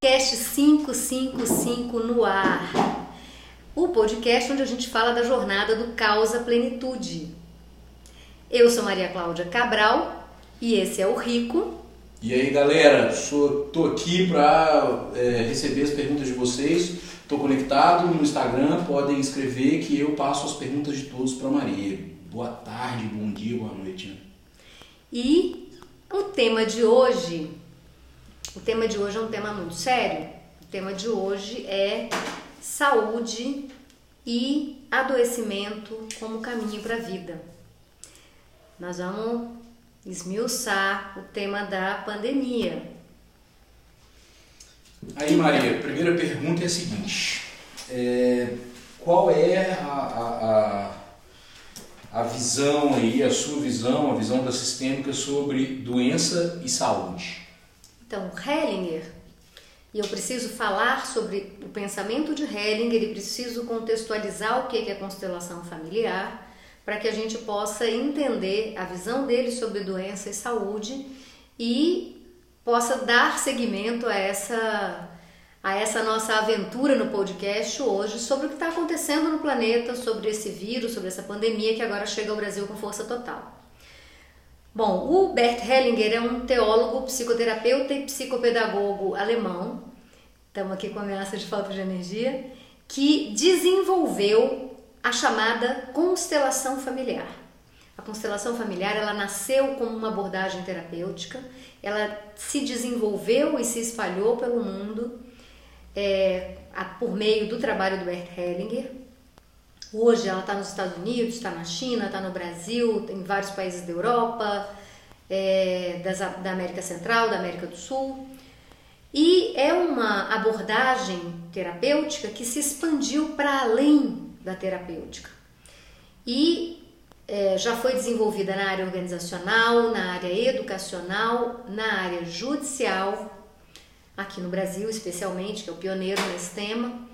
Podcast 555 no ar. O podcast onde a gente fala da jornada do Causa Plenitude. Eu sou Maria Cláudia Cabral e esse é o Rico. E aí galera, sou, tô aqui para é, receber as perguntas de vocês. Estou conectado no Instagram, podem escrever que eu passo as perguntas de todos para Maria. Boa tarde, bom dia, boa noite. Né? E o tema de hoje o tema de hoje é um tema muito sério. O tema de hoje é saúde e adoecimento como caminho para a vida. Nós vamos esmiuçar o tema da pandemia. Aí, Maria, a primeira pergunta é a seguinte: é, qual é a, a, a, a visão aí, a sua visão, a visão da sistêmica sobre doença e saúde? Então, Hellinger, e eu preciso falar sobre o pensamento de Hellinger e preciso contextualizar o que é constelação familiar para que a gente possa entender a visão dele sobre doença e saúde e possa dar seguimento a essa a essa nossa aventura no podcast hoje sobre o que está acontecendo no planeta, sobre esse vírus, sobre essa pandemia que agora chega ao Brasil com força total. Bom, o Bert Hellinger é um teólogo, psicoterapeuta e psicopedagogo alemão, estamos aqui com ameaça de falta de energia, que desenvolveu a chamada constelação familiar. A constelação familiar ela nasceu como uma abordagem terapêutica, ela se desenvolveu e se espalhou pelo mundo é, por meio do trabalho do Bert Hellinger, Hoje ela está nos Estados Unidos, está na China, está no Brasil, em vários países da Europa, é, das, da América Central, da América do Sul. E é uma abordagem terapêutica que se expandiu para além da terapêutica. E é, já foi desenvolvida na área organizacional, na área educacional, na área judicial, aqui no Brasil especialmente, que é o pioneiro nesse tema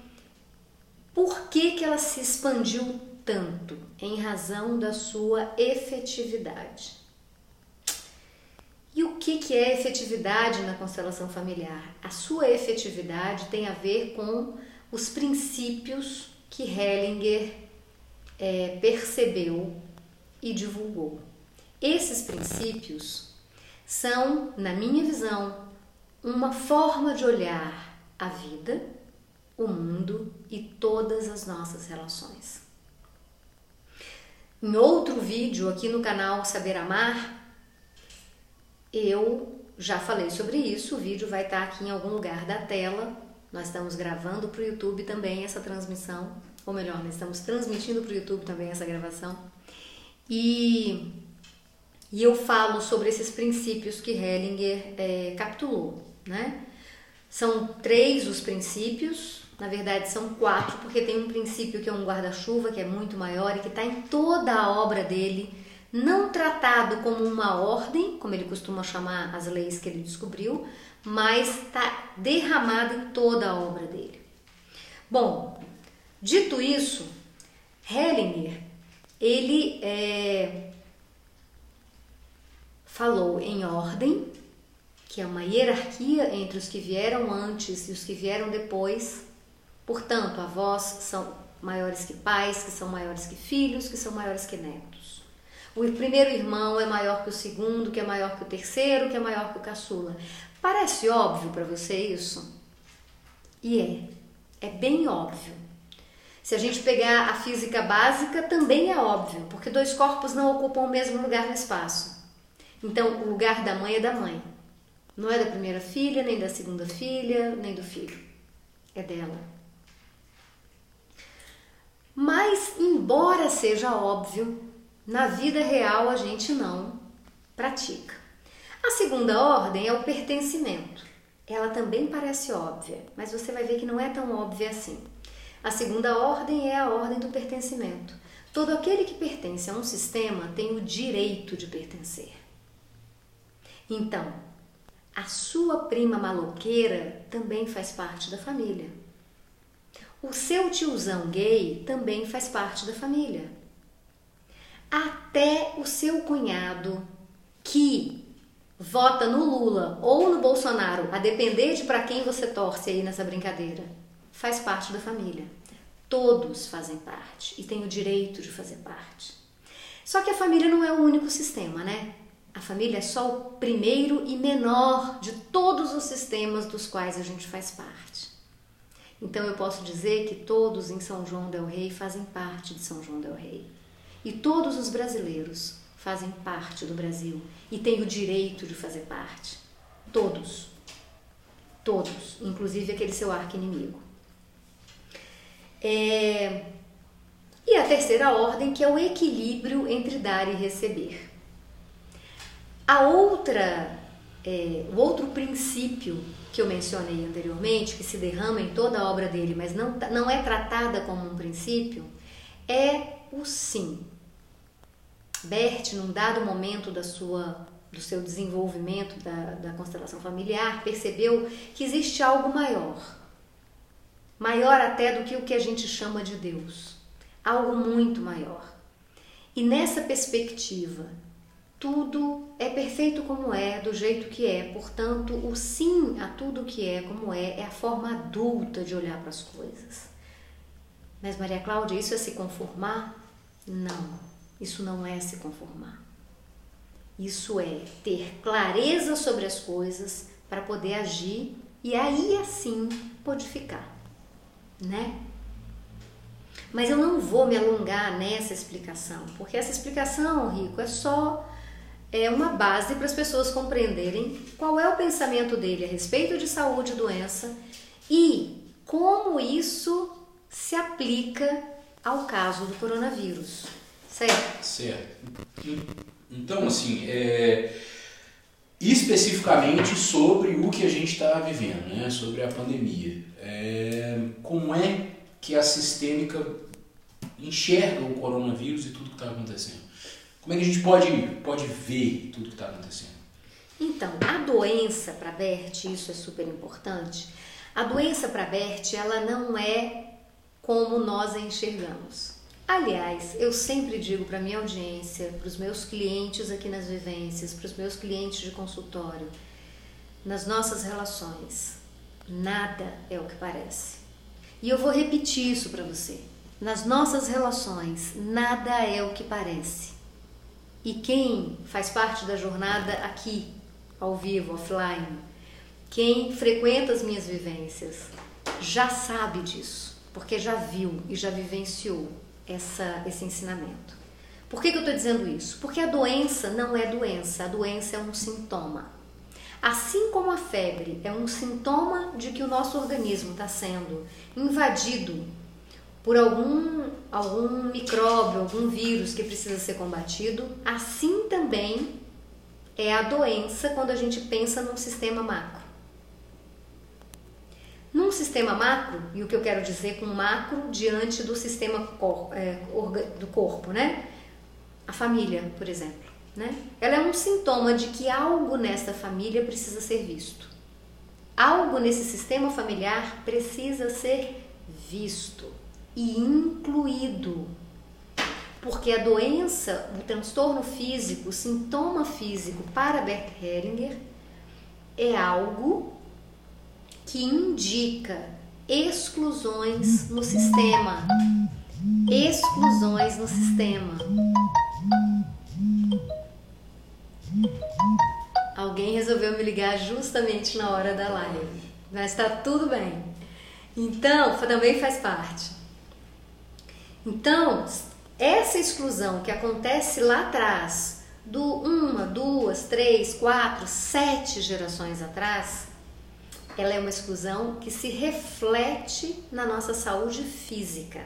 por que, que ela se expandiu tanto? Em razão da sua efetividade. E o que, que é efetividade na constelação familiar? A sua efetividade tem a ver com os princípios que Hellinger é, percebeu e divulgou. Esses princípios são, na minha visão, uma forma de olhar a vida o mundo e todas as nossas relações. Em outro vídeo aqui no canal Saber Amar, eu já falei sobre isso. O vídeo vai estar aqui em algum lugar da tela. Nós estamos gravando para o YouTube também essa transmissão, ou melhor, nós estamos transmitindo para o YouTube também essa gravação. E, e eu falo sobre esses princípios que Hellinger é, capitulou, né? São três os princípios na verdade, são quatro, porque tem um princípio que é um guarda-chuva, que é muito maior e que está em toda a obra dele, não tratado como uma ordem, como ele costuma chamar as leis que ele descobriu, mas está derramado em toda a obra dele. Bom, dito isso, Hellinger, ele é, falou em ordem, que é uma hierarquia entre os que vieram antes e os que vieram depois, Portanto, avós são maiores que pais, que são maiores que filhos, que são maiores que netos. O primeiro irmão é maior que o segundo, que é maior que o terceiro, que é maior que o caçula. Parece óbvio para você isso? E é. É bem óbvio. Se a gente pegar a física básica, também é óbvio, porque dois corpos não ocupam o mesmo lugar no espaço. Então, o lugar da mãe é da mãe. Não é da primeira filha, nem da segunda filha, nem do filho. É dela. Mas, embora seja óbvio, na vida real a gente não pratica. A segunda ordem é o pertencimento. Ela também parece óbvia, mas você vai ver que não é tão óbvia assim. A segunda ordem é a ordem do pertencimento. Todo aquele que pertence a um sistema tem o direito de pertencer. Então, a sua prima maloqueira também faz parte da família. O seu tiozão gay também faz parte da família. Até o seu cunhado, que vota no Lula ou no Bolsonaro, a depender de para quem você torce aí nessa brincadeira, faz parte da família. Todos fazem parte e têm o direito de fazer parte. Só que a família não é o único sistema, né? A família é só o primeiro e menor de todos os sistemas dos quais a gente faz parte. Então eu posso dizer que todos em São João del Rei fazem parte de São João del Rei. E todos os brasileiros fazem parte do Brasil e têm o direito de fazer parte. Todos. Todos, inclusive aquele seu arco inimigo. É... E a terceira ordem, que é o equilíbrio entre dar e receber. A outra, é, o outro princípio que eu mencionei anteriormente, que se derrama em toda a obra dele, mas não, tá, não é tratada como um princípio, é o sim. Bert, num dado momento da sua, do seu desenvolvimento da, da constelação familiar, percebeu que existe algo maior, maior até do que o que a gente chama de Deus, algo muito maior. E nessa perspectiva tudo é perfeito como é, do jeito que é. Portanto, o sim a tudo que é como é é a forma adulta de olhar para as coisas. Mas, Maria Cláudia, isso é se conformar? Não, isso não é se conformar. Isso é ter clareza sobre as coisas para poder agir e aí assim modificar, né? Mas eu não vou me alongar nessa explicação, porque essa explicação, Rico, é só é uma base para as pessoas compreenderem qual é o pensamento dele a respeito de saúde e doença e como isso se aplica ao caso do coronavírus. Certo? Certo. Então, assim, é, especificamente sobre o que a gente está vivendo, né? sobre a pandemia. É, como é que a sistêmica enxerga o coronavírus e tudo que está acontecendo? Como é que a gente pode, pode ver tudo que está acontecendo? Então, a doença para Bert, isso é super importante. A doença para Bert, ela não é como nós a enxergamos. Aliás, eu sempre digo para minha audiência, para os meus clientes aqui nas vivências, para os meus clientes de consultório, nas nossas relações, nada é o que parece. E eu vou repetir isso para você. Nas nossas relações, nada é o que parece. E quem faz parte da jornada aqui, ao vivo, offline, quem frequenta as minhas vivências, já sabe disso, porque já viu e já vivenciou essa, esse ensinamento. Por que, que eu estou dizendo isso? Porque a doença não é doença, a doença é um sintoma. Assim como a febre é um sintoma de que o nosso organismo está sendo invadido por algum, algum micróbio, algum vírus que precisa ser combatido, assim também é a doença quando a gente pensa num sistema macro. Num sistema macro, e o que eu quero dizer com macro diante do sistema cor, é, do corpo, né? A família, por exemplo, né? Ela é um sintoma de que algo nessa família precisa ser visto. Algo nesse sistema familiar precisa ser visto e incluído. Porque a doença, o transtorno físico, o sintoma físico para Bert Hellinger é algo que indica exclusões no sistema. Exclusões no sistema. Alguém resolveu me ligar justamente na hora da live, mas está tudo bem. Então, também faz parte. Então, essa exclusão que acontece lá atrás, do uma, duas, três, quatro, sete gerações atrás, ela é uma exclusão que se reflete na nossa saúde física.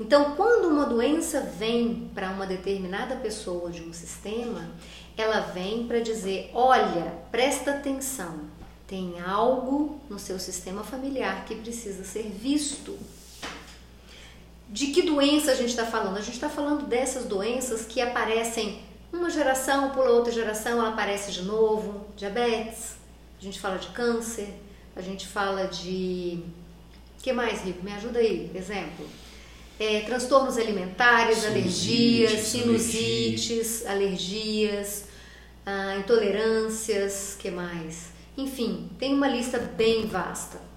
Então, quando uma doença vem para uma determinada pessoa de um sistema, ela vem para dizer: olha, presta atenção, tem algo no seu sistema familiar que precisa ser visto. De que doença a gente está falando? A gente está falando dessas doenças que aparecem uma geração, pula outra geração, ela aparece de novo. Diabetes, a gente fala de câncer, a gente fala de. O que mais, Rico? Me ajuda aí, exemplo. É, transtornos alimentares, alergias, sinusites, alergias, ah, intolerâncias, que mais? Enfim, tem uma lista bem vasta.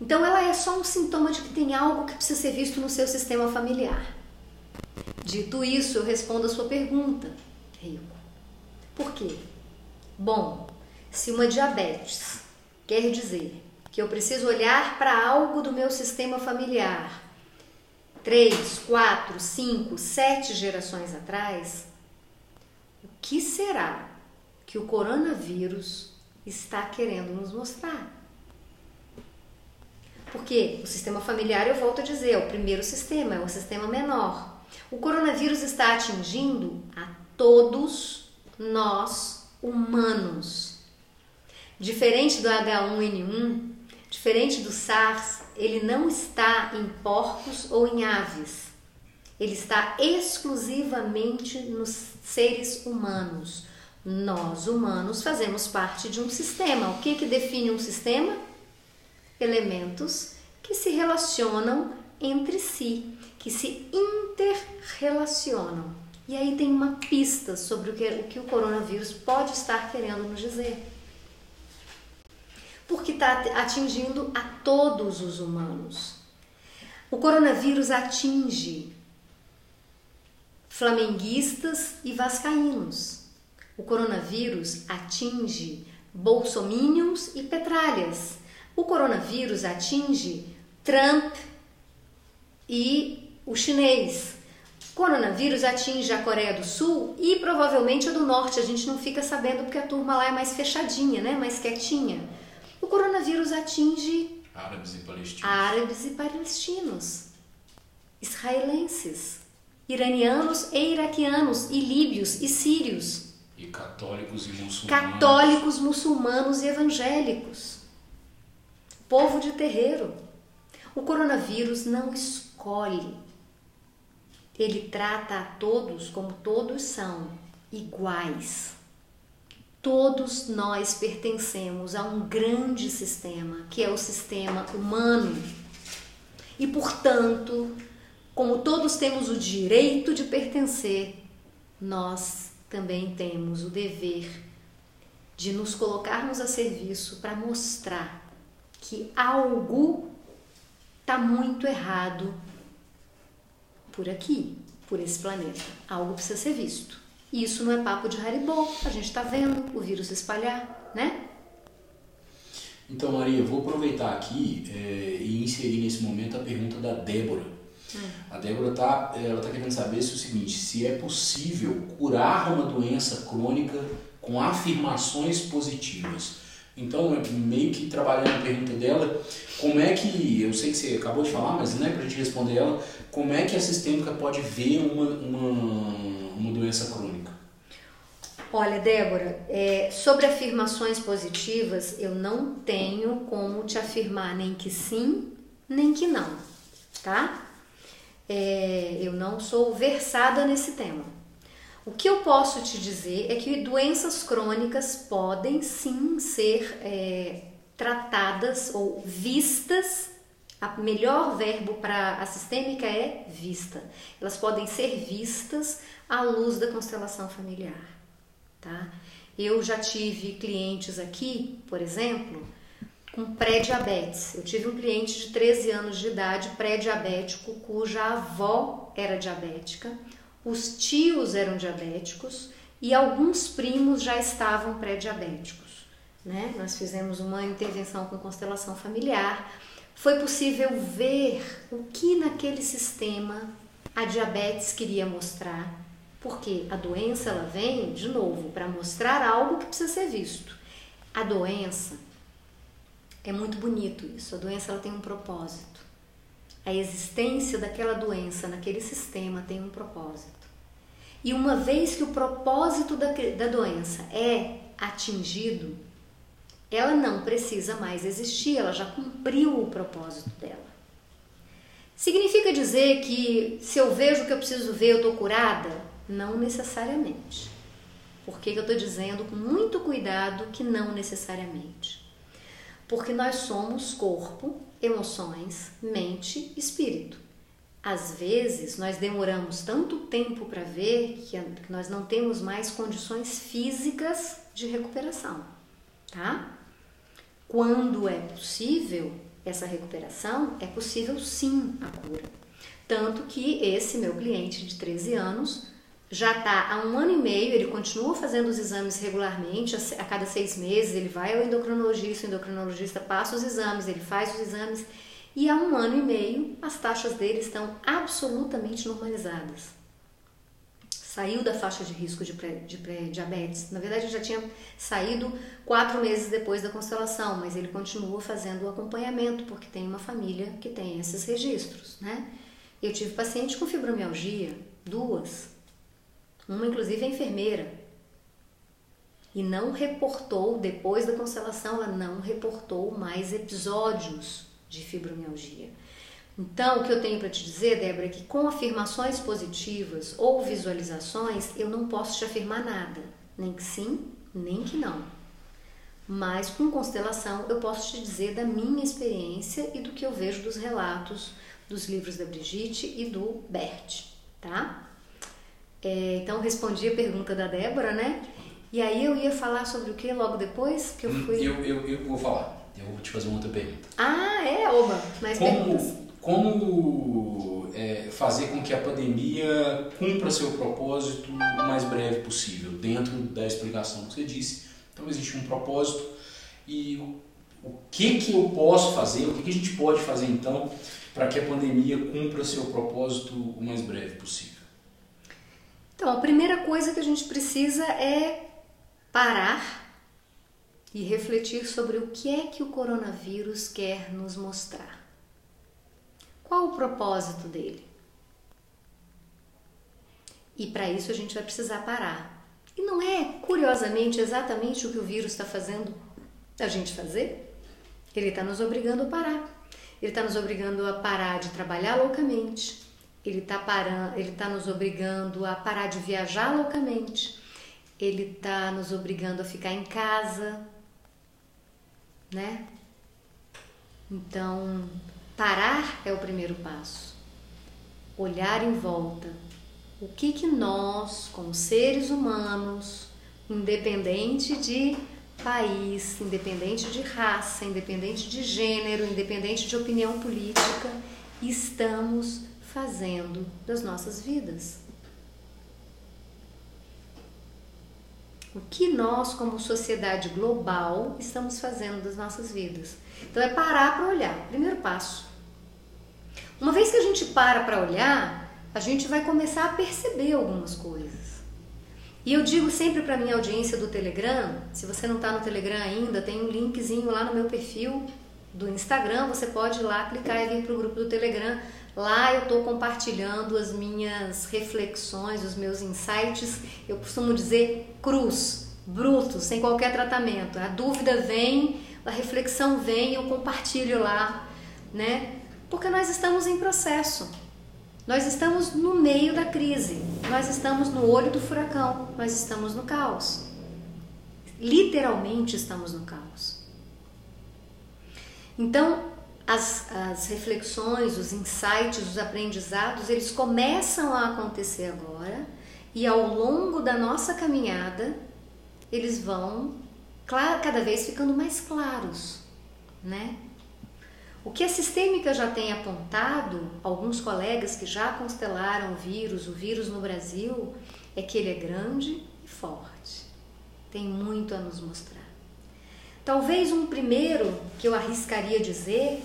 Então ela é só um sintoma de que tem algo que precisa ser visto no seu sistema familiar. Dito isso, eu respondo a sua pergunta, Rico. Por quê? Bom, se uma diabetes quer dizer que eu preciso olhar para algo do meu sistema familiar três, quatro, cinco, sete gerações atrás, o que será que o coronavírus está querendo nos mostrar? Porque o sistema familiar, eu volto a dizer, é o primeiro sistema, é o sistema menor. O coronavírus está atingindo a todos nós humanos. Diferente do H1N1, diferente do SARS, ele não está em porcos ou em aves. Ele está exclusivamente nos seres humanos. Nós, humanos, fazemos parte de um sistema. O que, que define um sistema? Elementos que se relacionam entre si, que se interrelacionam. E aí tem uma pista sobre o que, o que o coronavírus pode estar querendo nos dizer. Porque está atingindo a todos os humanos. O coronavírus atinge flamenguistas e vascaínos. O coronavírus atinge bolsomínios e petralhas. O coronavírus atinge Trump e o chinês. O coronavírus atinge a Coreia do Sul e provavelmente a do Norte. A gente não fica sabendo porque a turma lá é mais fechadinha, né? mais quietinha. O coronavírus atinge árabes e palestinos, árabes e palestinos israelenses, iranianos e iraquianos, e líbios e sírios. E católicos e muçulmanos. Católicos, muçulmanos e evangélicos. Povo de terreiro. O coronavírus não escolhe. Ele trata a todos como todos são iguais. Todos nós pertencemos a um grande sistema, que é o sistema humano. E, portanto, como todos temos o direito de pertencer, nós também temos o dever de nos colocarmos a serviço para mostrar que algo está muito errado por aqui, por esse planeta. Algo precisa ser visto. E isso não é papo de Haribo, a gente está vendo o vírus se espalhar, né? Então, Maria, vou aproveitar aqui é, e inserir nesse momento a pergunta da Débora. Hum. A Débora está ela tá querendo saber se é o seguinte, se é possível curar uma doença crônica com afirmações positivas. Então, é meio que trabalhando a pergunta dela, como é que, eu sei que você acabou de falar, mas né, para a gente responder ela, como é que a sistêmica pode ver uma, uma, uma doença crônica? Olha, Débora, é, sobre afirmações positivas, eu não tenho como te afirmar nem que sim, nem que não, tá? É, eu não sou versada nesse tema. O que eu posso te dizer é que doenças crônicas podem sim ser é, tratadas ou vistas. O melhor verbo para a sistêmica é vista. Elas podem ser vistas à luz da constelação familiar, tá? Eu já tive clientes aqui, por exemplo, com pré-diabetes. Eu tive um cliente de 13 anos de idade, pré-diabético, cuja avó era diabética os tios eram diabéticos e alguns primos já estavam pré-diabéticos. Né? Nós fizemos uma intervenção com constelação familiar. Foi possível ver o que naquele sistema a diabetes queria mostrar, porque a doença ela vem de novo para mostrar algo que precisa ser visto. A doença é muito bonito isso. A doença ela tem um propósito. A existência daquela doença naquele sistema tem um propósito. E uma vez que o propósito da, da doença é atingido, ela não precisa mais existir, ela já cumpriu o propósito dela. Significa dizer que se eu vejo o que eu preciso ver, eu estou curada? Não necessariamente. Por que, que eu estou dizendo com muito cuidado que não necessariamente? Porque nós somos corpo, emoções, mente, espírito. às vezes nós demoramos tanto tempo para ver que nós não temos mais condições físicas de recuperação, tá? Quando é possível essa recuperação, é possível sim a cura. Tanto que esse meu cliente de 13 anos já está há um ano e meio, ele continua fazendo os exames regularmente, a cada seis meses ele vai ao endocrinologista, o endocrinologista passa os exames, ele faz os exames e há um ano e meio as taxas dele estão absolutamente normalizadas. Saiu da faixa de risco de pré-diabetes. Pré Na verdade, já tinha saído quatro meses depois da constelação, mas ele continua fazendo o acompanhamento, porque tem uma família que tem esses registros, né? Eu tive paciente com fibromialgia, duas. Uma, inclusive, é enfermeira. E não reportou, depois da constelação, ela não reportou mais episódios de fibromialgia. Então, o que eu tenho para te dizer, Débora, é que com afirmações positivas ou visualizações, eu não posso te afirmar nada, nem que sim, nem que não. Mas com constelação, eu posso te dizer da minha experiência e do que eu vejo dos relatos dos livros da Brigitte e do Bert, tá? É, então, respondi a pergunta da Débora, né? E aí eu ia falar sobre o que logo depois que eu hum, fui. Eu, eu, eu vou falar. Eu vou te fazer uma outra pergunta. Ah, é, Oba. Mais como, perguntas. Como é, fazer com que a pandemia cumpra seu propósito o mais breve possível, dentro da explicação que você disse. Então existe um propósito e o, o que que eu posso fazer, o que, que a gente pode fazer então para que a pandemia cumpra seu propósito o mais breve possível? Então, a primeira coisa que a gente precisa é parar e refletir sobre o que é que o coronavírus quer nos mostrar. Qual o propósito dele? E para isso a gente vai precisar parar. E não é, curiosamente, exatamente o que o vírus está fazendo a gente fazer? Ele está nos obrigando a parar. Ele está nos obrigando a parar de trabalhar loucamente. Ele está ele tá nos obrigando a parar de viajar loucamente. Ele está nos obrigando a ficar em casa né? Então, parar é o primeiro passo. Olhar em volta. O que que nós, como seres humanos, independente de país, independente de raça, independente de gênero, independente de opinião política, estamos fazendo das nossas vidas? o que nós, como sociedade global, estamos fazendo das nossas vidas. Então é parar para olhar, primeiro passo. Uma vez que a gente para para olhar, a gente vai começar a perceber algumas coisas. E eu digo sempre para minha audiência do Telegram, se você não está no Telegram ainda, tem um linkzinho lá no meu perfil do Instagram, você pode ir lá clicar e vir para o grupo do Telegram Lá eu estou compartilhando as minhas reflexões, os meus insights. Eu costumo dizer cruz, bruto, sem qualquer tratamento. A dúvida vem, a reflexão vem, eu compartilho lá, né? Porque nós estamos em processo. Nós estamos no meio da crise. Nós estamos no olho do furacão. Nós estamos no caos. Literalmente estamos no caos. Então, as, as reflexões, os insights, os aprendizados, eles começam a acontecer agora e ao longo da nossa caminhada eles vão cada vez ficando mais claros, né? O que a sistêmica já tem apontado, alguns colegas que já constelaram o vírus, o vírus no Brasil, é que ele é grande e forte. Tem muito a nos mostrar. Talvez um primeiro que eu arriscaria dizer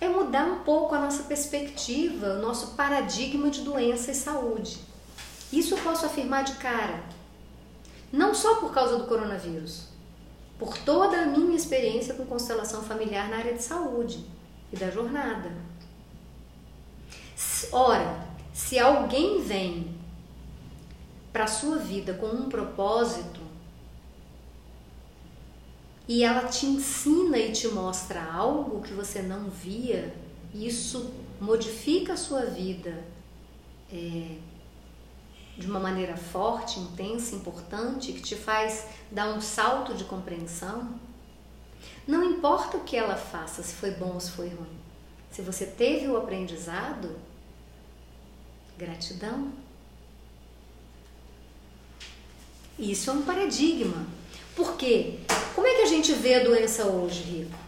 é mudar um pouco a nossa perspectiva, o nosso paradigma de doença e saúde. Isso eu posso afirmar de cara. Não só por causa do coronavírus, por toda a minha experiência com constelação familiar na área de saúde e da jornada. Ora, se alguém vem para a sua vida com um propósito, e ela te ensina e te mostra algo que você não via, isso modifica a sua vida é, de uma maneira forte, intensa, importante, que te faz dar um salto de compreensão. Não importa o que ela faça, se foi bom ou se foi ruim. Se você teve o aprendizado, Gratidão. Isso é um paradigma. Por quê? Como é que a gente vê a doença hoje, Rico?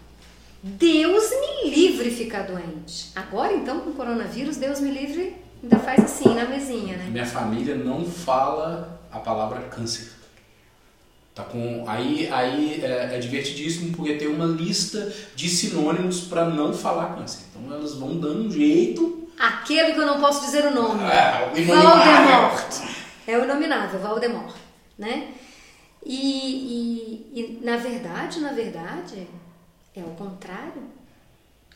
Deus me livre ficar doente. Agora, então, com o coronavírus, Deus me livre ainda faz assim na mesinha, né? Minha família não fala a palavra câncer. Tá com aí aí é, é divertidíssimo porque tem uma lista de sinônimos para não falar câncer. Então elas vão dando um jeito. Aquele que eu não posso dizer o nome. É, o Voldemort. É o inominável, Voldemort, né? E, e, e na verdade, na verdade, é o contrário.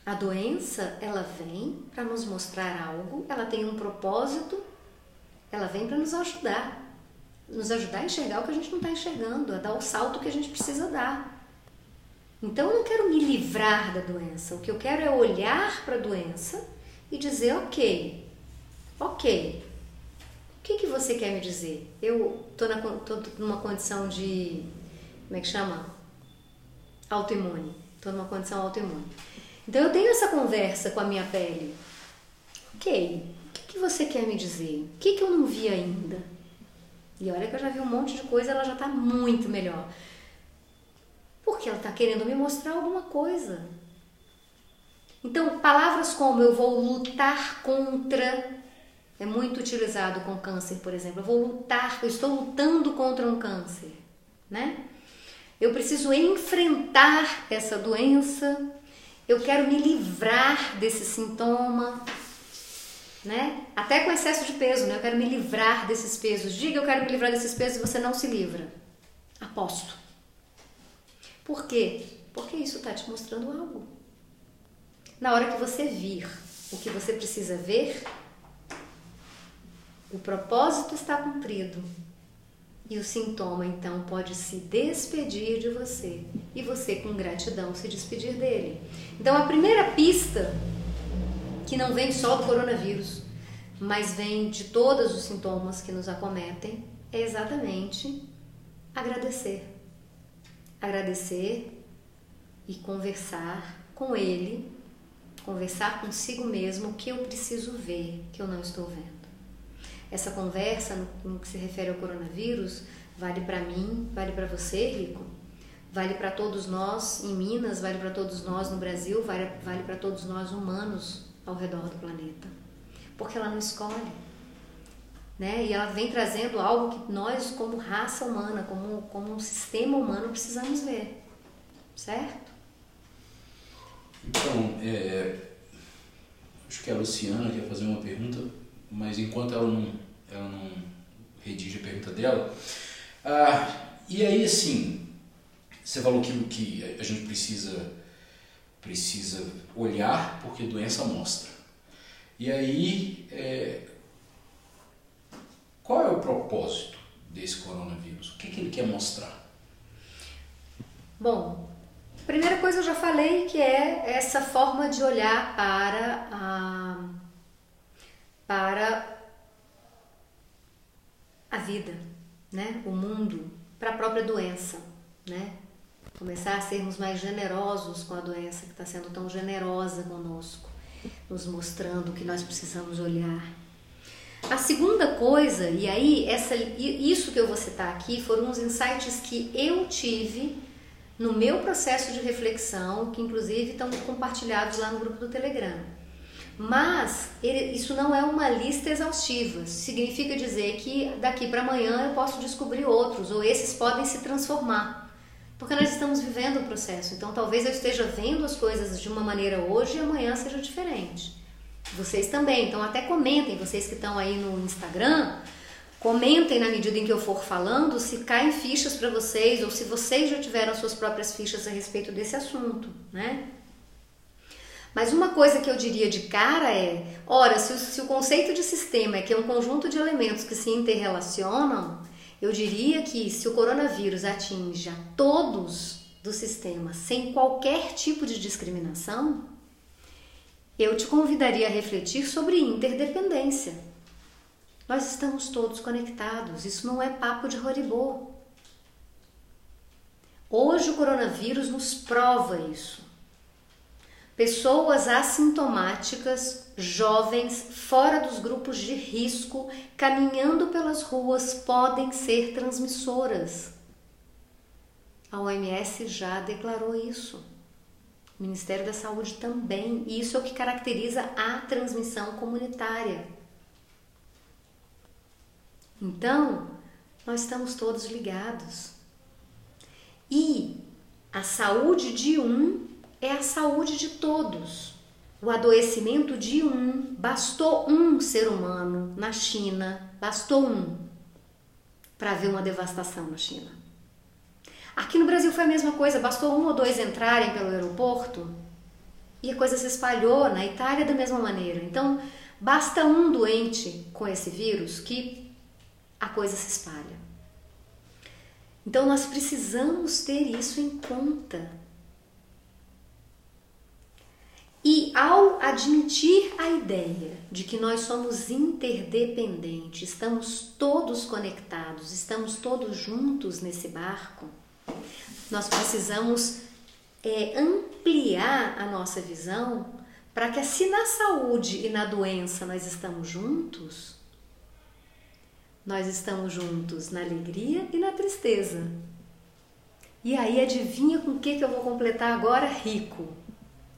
A doença, ela vem para nos mostrar algo, ela tem um propósito, ela vem para nos ajudar nos ajudar a enxergar o que a gente não está enxergando, a dar o salto que a gente precisa dar. Então eu não quero me livrar da doença, o que eu quero é olhar para a doença e dizer: ok, ok, o que, que você quer me dizer? Eu estou numa condição de. Como é que chama? Autoimune. Estou numa condição autoimune. Então eu tenho essa conversa com a minha pele. Ok, o que, que você quer me dizer? O que, que eu não vi ainda? E olha que eu já vi um monte de coisa, ela já está muito melhor. Porque ela está querendo me mostrar alguma coisa. Então, palavras como eu vou lutar contra é muito utilizado com câncer, por exemplo. Eu vou lutar, eu estou lutando contra um câncer, né? Eu preciso enfrentar essa doença. Eu quero me livrar desse sintoma né? Até com excesso de peso, né? Eu quero me livrar desses pesos. Diga eu quero me livrar desses pesos e você não se livra. Aposto. Por quê? Porque isso está te mostrando algo. Na hora que você vir o que você precisa ver, o propósito está cumprido. E o sintoma então pode se despedir de você e você, com gratidão, se despedir dele. Então, a primeira pista que não vem só do coronavírus, mas vem de todos os sintomas que nos acometem, é exatamente agradecer. Agradecer e conversar com ele, conversar consigo mesmo o que eu preciso ver, que eu não estou vendo. Essa conversa, no, que se refere ao coronavírus, vale para mim, vale para você, Rico, vale para todos nós em Minas, vale para todos nós no Brasil, vale, vale para todos nós humanos ao redor do planeta. Porque ela não escolhe. Né? E ela vem trazendo algo que nós, como raça humana, como, como um sistema humano, precisamos ver. Certo? Então, é, acho que a Luciana quer fazer uma pergunta, mas enquanto ela não, ela não redige a pergunta dela. Ah, e aí, assim, você falou que, que a gente precisa precisa olhar porque doença mostra. E aí, é, qual é o propósito desse coronavírus? O que, que ele quer mostrar? Bom, primeira coisa eu já falei que é essa forma de olhar para a, para a vida, né? o mundo, para a própria doença. Né? começar a sermos mais generosos com a doença que está sendo tão generosa conosco, nos mostrando que nós precisamos olhar. A segunda coisa, e aí essa, isso que eu vou citar aqui foram os insights que eu tive no meu processo de reflexão, que inclusive estão compartilhados lá no grupo do Telegram. Mas ele, isso não é uma lista exaustiva. Significa dizer que daqui para amanhã eu posso descobrir outros, ou esses podem se transformar. Porque nós estamos vivendo o processo. Então talvez eu esteja vendo as coisas de uma maneira hoje e amanhã seja diferente. Vocês também. Então até comentem, vocês que estão aí no Instagram, comentem na medida em que eu for falando se caem fichas para vocês ou se vocês já tiveram suas próprias fichas a respeito desse assunto, né? Mas uma coisa que eu diria de cara é: ora, se o, se o conceito de sistema é que é um conjunto de elementos que se interrelacionam, eu diria que se o coronavírus atinge a todos do sistema sem qualquer tipo de discriminação, eu te convidaria a refletir sobre interdependência. Nós estamos todos conectados, isso não é papo de horibô. Hoje o coronavírus nos prova isso. Pessoas assintomáticas, jovens, fora dos grupos de risco, caminhando pelas ruas podem ser transmissoras. A OMS já declarou isso. O Ministério da Saúde também. E isso é o que caracteriza a transmissão comunitária. Então, nós estamos todos ligados. E a saúde de um é a saúde de todos. O adoecimento de um, bastou um ser humano na China, bastou um para ver uma devastação na China. Aqui no Brasil foi a mesma coisa, bastou um ou dois entrarem pelo aeroporto e a coisa se espalhou. Na Itália, da mesma maneira. Então, basta um doente com esse vírus que a coisa se espalha. Então, nós precisamos ter isso em conta. E ao admitir a ideia de que nós somos interdependentes, estamos todos conectados, estamos todos juntos nesse barco, nós precisamos é, ampliar a nossa visão para que, se na saúde e na doença nós estamos juntos, nós estamos juntos na alegria e na tristeza. E aí, adivinha com o que, que eu vou completar agora? Rico.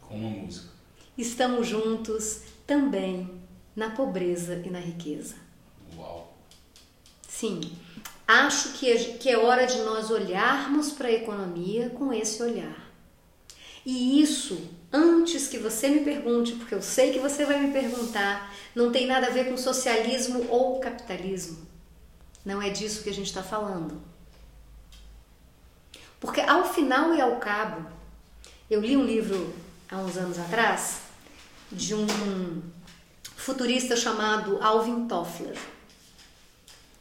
Com uma música estamos juntos também na pobreza e na riqueza. Uau! Sim, acho que é, que é hora de nós olharmos para a economia com esse olhar. E isso, antes que você me pergunte, porque eu sei que você vai me perguntar, não tem nada a ver com socialismo ou capitalismo. Não é disso que a gente está falando. Porque ao final e ao cabo, eu li um livro há uns anos atrás de um futurista chamado Alvin Toffler.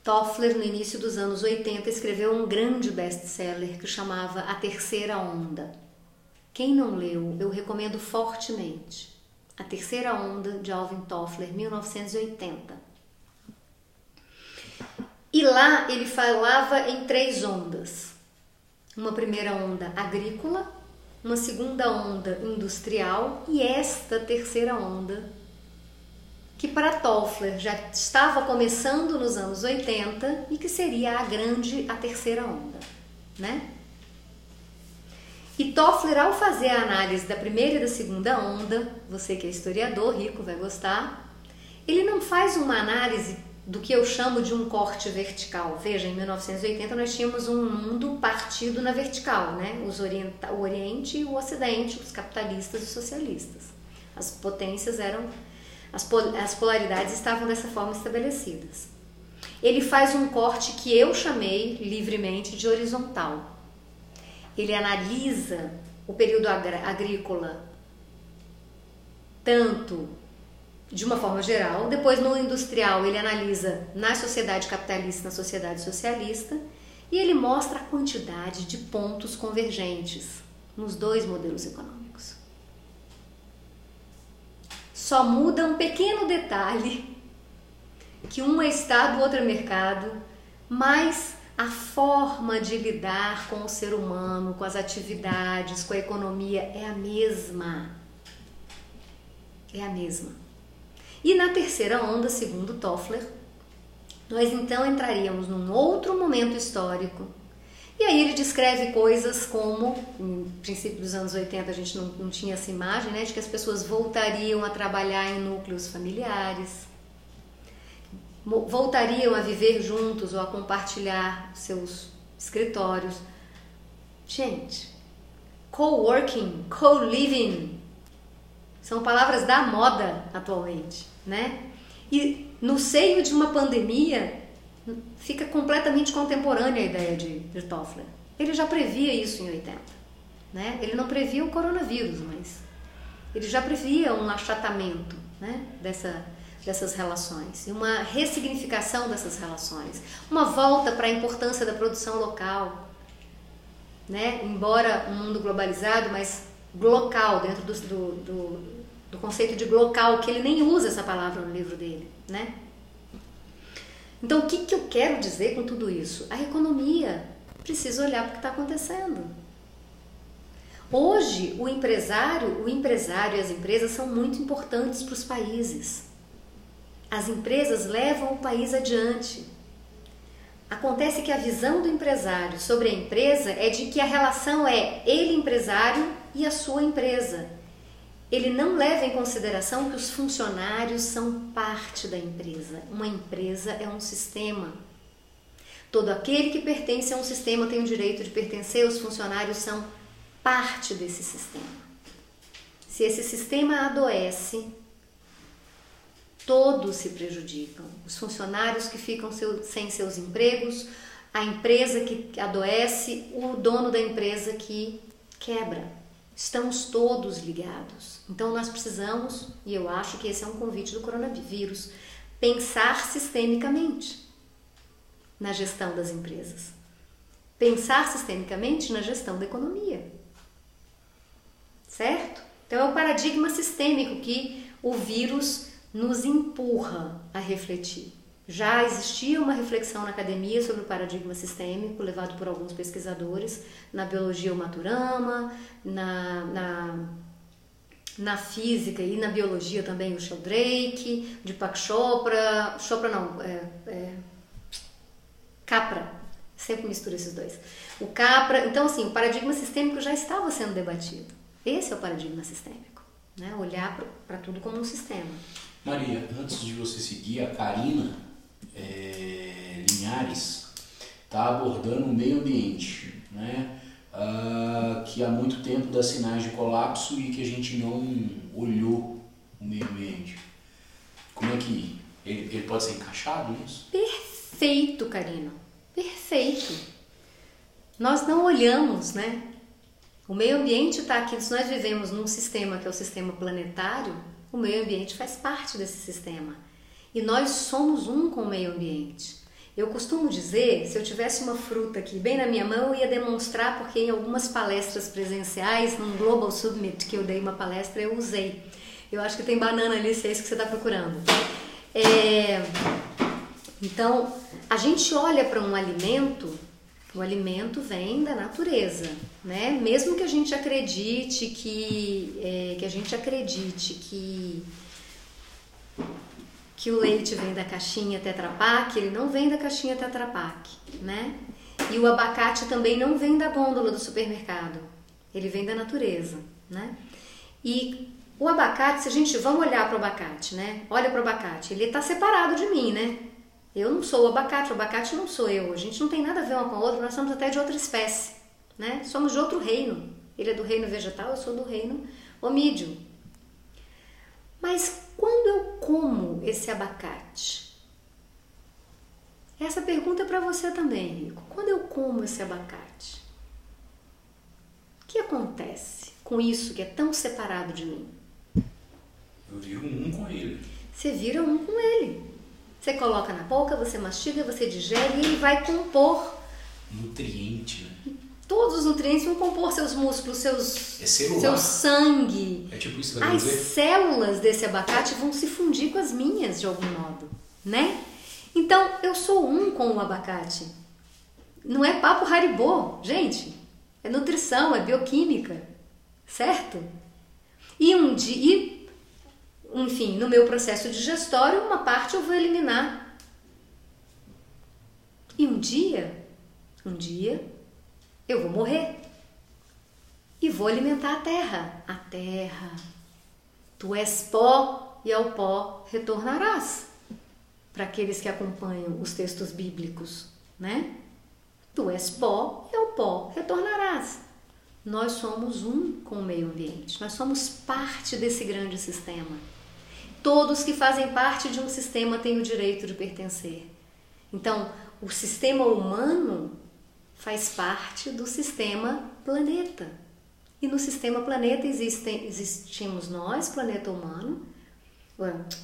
Toffler, no início dos anos 80, escreveu um grande best-seller que chamava A Terceira Onda. Quem não leu, eu recomendo fortemente. A Terceira Onda, de Alvin Toffler, 1980. E lá ele falava em três ondas. Uma primeira onda agrícola, uma segunda onda industrial e esta terceira onda, que para Toffler já estava começando nos anos 80 e que seria a grande, a terceira onda, né? E Toffler, ao fazer a análise da primeira e da segunda onda, você que é historiador rico vai gostar, ele não faz uma análise do que eu chamo de um corte vertical. Veja, em 1980 nós tínhamos um mundo partido na vertical, né? Os orienta o Oriente e o Ocidente, os capitalistas e os socialistas. As potências eram, as, as polaridades estavam dessa forma estabelecidas. Ele faz um corte que eu chamei livremente de horizontal. Ele analisa o período agrícola tanto de uma forma geral. Depois, no industrial, ele analisa na sociedade capitalista na sociedade socialista. E ele mostra a quantidade de pontos convergentes nos dois modelos econômicos. Só muda um pequeno detalhe, que um é Estado, o outro é mercado, mas a forma de lidar com o ser humano, com as atividades, com a economia é a mesma. É a mesma. E na terceira onda, segundo Toffler, nós então entraríamos num outro momento histórico. E aí ele descreve coisas como, no princípio dos anos 80 a gente não, não tinha essa imagem, né, de que as pessoas voltariam a trabalhar em núcleos familiares, voltariam a viver juntos ou a compartilhar seus escritórios. Gente, co-working, co-living, são palavras da moda atualmente né? E no seio de uma pandemia, fica completamente contemporânea a ideia de, de Toffler. Ele já previa isso em 80, né? Ele não previa o coronavírus, mas ele já previa um achatamento, né? Dessa, dessas relações uma ressignificação dessas relações, uma volta para a importância da produção local, né? Embora um mundo globalizado, mas local dentro do, do, do do conceito de local, que ele nem usa essa palavra no livro dele, né? Então, o que, que eu quero dizer com tudo isso? A economia precisa olhar para o que está acontecendo. Hoje, o empresário, o empresário e as empresas são muito importantes para os países. As empresas levam o país adiante. Acontece que a visão do empresário sobre a empresa é de que a relação é ele empresário e a sua empresa. Ele não leva em consideração que os funcionários são parte da empresa. Uma empresa é um sistema. Todo aquele que pertence a um sistema tem o direito de pertencer, os funcionários são parte desse sistema. Se esse sistema adoece, todos se prejudicam. Os funcionários que ficam sem seus empregos, a empresa que adoece, o dono da empresa que quebra. Estamos todos ligados. Então nós precisamos, e eu acho que esse é um convite do coronavírus, pensar sistemicamente na gestão das empresas. Pensar sistemicamente na gestão da economia certo? Então é o paradigma sistêmico que o vírus nos empurra a refletir. Já existia uma reflexão na academia sobre o paradigma sistêmico, levado por alguns pesquisadores, na biologia o Maturama, na, na, na física e na biologia também o Sheldrake, Deepak Chopra, Chopra não, é, é, Capra, sempre misturo esses dois. O Capra, então assim, o paradigma sistêmico já estava sendo debatido. Esse é o paradigma sistêmico, né? olhar para tudo como um sistema. Maria, antes de você seguir, a Karina é, Linhares está abordando o meio ambiente, né? Uh, que há muito tempo dá sinais de colapso e que a gente não olhou o meio ambiente. Como é que ele, ele pode ser encaixado nisso? Perfeito, Karina. Perfeito. Nós não olhamos, né? O meio ambiente está aqui, se nós vivemos num sistema que é o sistema planetário, o meio ambiente faz parte desse sistema. E nós somos um com o meio ambiente. Eu costumo dizer, se eu tivesse uma fruta aqui bem na minha mão, eu ia demonstrar porque em algumas palestras presenciais, num Global Summit que eu dei uma palestra, eu usei. Eu acho que tem banana ali, se é isso que você está procurando. É... Então, a gente olha para um alimento o alimento vem da natureza, né? Mesmo que a gente acredite que, é, que a gente acredite que que o leite vem da caixinha Tetra Pak, ele não vem da caixinha Tetra Pak, né? E o abacate também não vem da gôndola do supermercado, ele vem da natureza, né? E o abacate, se a gente vamos olhar para o abacate, né? Olha para o abacate, ele está separado de mim, né? Eu não sou o abacate, o abacate não sou eu. A gente não tem nada a ver uma com a outra, nós somos até de outra espécie, né? Somos de outro reino. Ele é do reino vegetal, eu sou do reino homídeo. Mas quando eu como esse abacate? Essa pergunta é para você também, Rico. Quando eu como esse abacate, o que acontece com isso que é tão separado de mim? Eu viro um com ele. Você vira um com ele. Você coloca na boca, você mastiga, você digere e ele vai compor. Nutriente, né? Todos os nutrientes vão compor seus músculos, seus, é seu sangue. É tipo isso que As dizer? células desse abacate vão se fundir com as minhas de algum modo, né? Então, eu sou um com o abacate. Não é papo haribô, gente. É nutrição, é bioquímica, certo? E um dia, enfim, no meu processo digestório, uma parte eu vou eliminar. E um dia, um dia, eu vou morrer. E vou alimentar a terra. A terra. Tu és pó e ao pó retornarás. Para aqueles que acompanham os textos bíblicos, né? Tu és pó e ao pó retornarás. Nós somos um com o meio ambiente. Nós somos parte desse grande sistema. Todos que fazem parte de um sistema têm o direito de pertencer. Então, o sistema humano faz parte do sistema planeta. E no sistema planeta existem, existimos nós, planeta humano,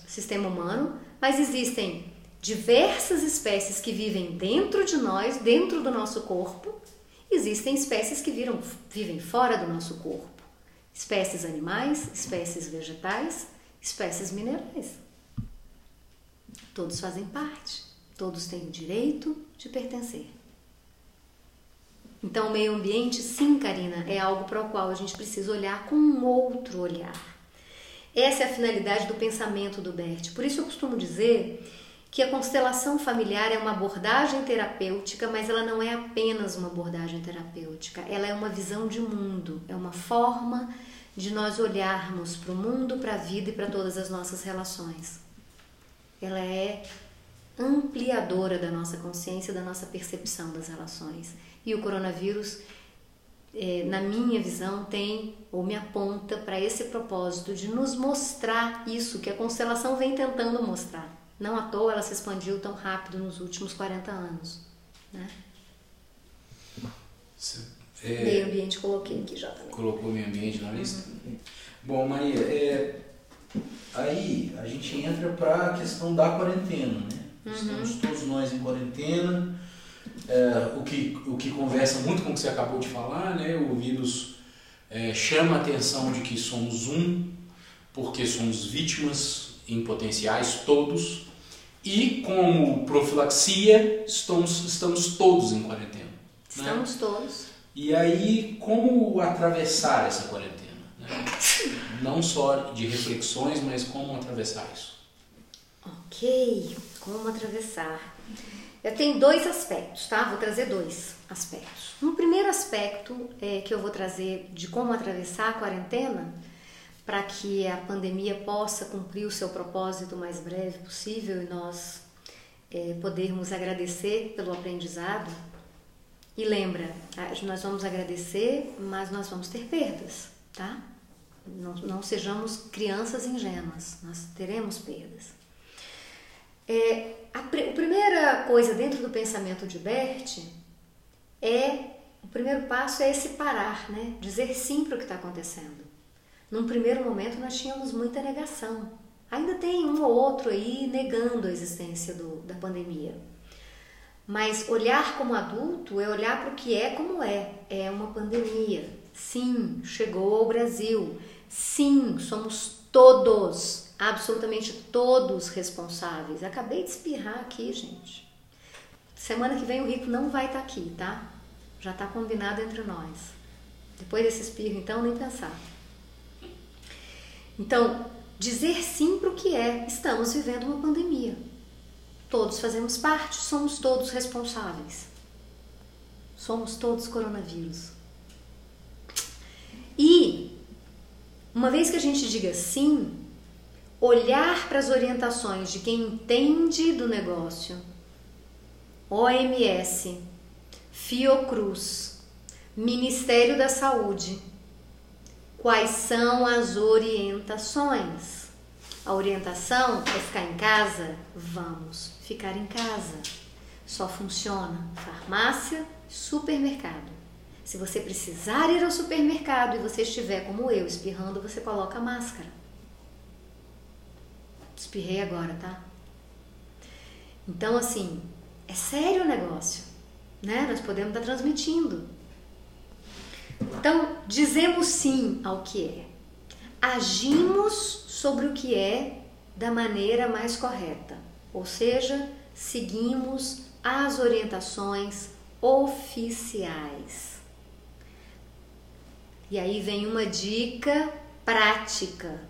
sistema humano, mas existem diversas espécies que vivem dentro de nós, dentro do nosso corpo. Existem espécies que viram, vivem fora do nosso corpo. Espécies animais, espécies vegetais espécies minerais. Todos fazem parte, todos têm o direito de pertencer. Então, o meio ambiente, sim, Karina, é algo para o qual a gente precisa olhar com um outro olhar. Essa é a finalidade do pensamento do Bert. Por isso eu costumo dizer que a constelação familiar é uma abordagem terapêutica, mas ela não é apenas uma abordagem terapêutica, ela é uma visão de mundo, é uma forma de nós olharmos para o mundo, para a vida e para todas as nossas relações. Ela é ampliadora da nossa consciência, da nossa percepção das relações. E o coronavírus, é, na minha visão, tem ou me aponta para esse propósito de nos mostrar isso que a constelação vem tentando mostrar. Não à toa ela se expandiu tão rápido nos últimos 40 anos. Né? É, meio ambiente coloquei aqui já também. Colocou meio ambiente na lista? Uhum. Bom, Maria, é, aí a gente entra para a questão da quarentena, né? Uhum. Estamos todos nós em quarentena, é, o, que, o que conversa muito com o que você acabou de falar, né? O vírus é, chama a atenção de que somos um, porque somos vítimas em potenciais todos, e como profilaxia estamos, estamos todos em quarentena. Né? Estamos né? todos. E aí, como atravessar essa quarentena? Né? Não só de reflexões, mas como atravessar isso. Ok, como atravessar. Eu tenho dois aspectos, tá? Vou trazer dois aspectos. Um primeiro aspecto é, que eu vou trazer de como atravessar a quarentena para que a pandemia possa cumprir o seu propósito o mais breve possível e nós é, podermos agradecer pelo aprendizado. E lembra, nós vamos agradecer, mas nós vamos ter perdas, tá? Não, não sejamos crianças ingênuas, nós teremos perdas. É, a, a primeira coisa dentro do pensamento de Bert é o primeiro passo é esse parar, né? Dizer sim para o que está acontecendo. Num primeiro momento nós tínhamos muita negação. Ainda tem um ou outro aí negando a existência do, da pandemia. Mas olhar como adulto é olhar para o que é como é. É uma pandemia. Sim, chegou ao Brasil. Sim, somos todos, absolutamente todos responsáveis. Acabei de espirrar aqui, gente. Semana que vem o Rico não vai estar tá aqui, tá? Já está combinado entre nós. Depois desse espirro, então, nem pensar. Então, dizer sim para o que é, estamos vivendo uma pandemia. Todos fazemos parte, somos todos responsáveis. Somos todos coronavírus. E, uma vez que a gente diga sim, olhar para as orientações de quem entende do negócio, OMS, Fiocruz, Ministério da Saúde, Quais são as orientações? A orientação é ficar em casa? Vamos ficar em casa. Só funciona farmácia, supermercado. Se você precisar ir ao supermercado e você estiver como eu, espirrando, você coloca máscara. Espirrei agora, tá? Então, assim, é sério o negócio, né? Nós podemos estar transmitindo. Então, dizemos sim ao que é. Agimos sobre o que é da maneira mais correta, ou seja, seguimos as orientações oficiais. E aí vem uma dica prática,